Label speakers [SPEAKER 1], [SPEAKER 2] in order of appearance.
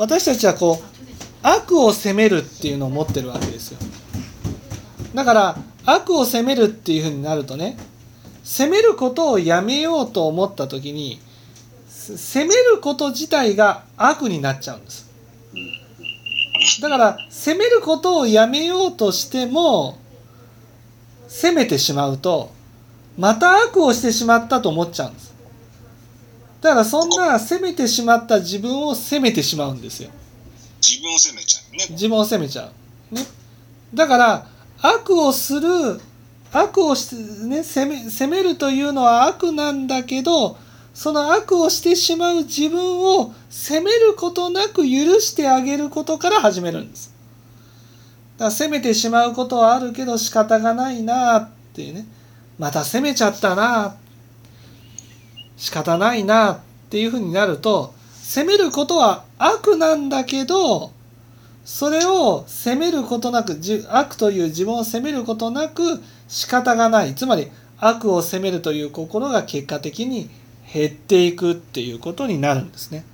[SPEAKER 1] 私たちはこう悪を責めるっていうのを持ってるわけですよ。だから悪を責めるっていうふうになるとね責めることをやめようと思った時に責めること自体が悪になっちゃうんです。だから責めることをやめようとしても責めてしまうとまた悪をしてしまったと思っちゃうんです。だからそんな責めてしまった自分を責めてしまうんですよ。
[SPEAKER 2] 自分を責めちゃうね。
[SPEAKER 1] 自分を責めちゃう、ね、だから悪をする悪をし、ね、責め責めるというのは悪なんだけどその悪をしてしまう自分を責めることなく許してあげることから始めるんです。だから責めてしまうことはあるけど仕方がないなっていうね。また責めちゃったな仕方ないなっていうふうになると責めることは悪なんだけどそれを責めることなく悪という自分を責めることなく仕方がないつまり悪を責めるという心が結果的に減っていくっていうことになるんですね。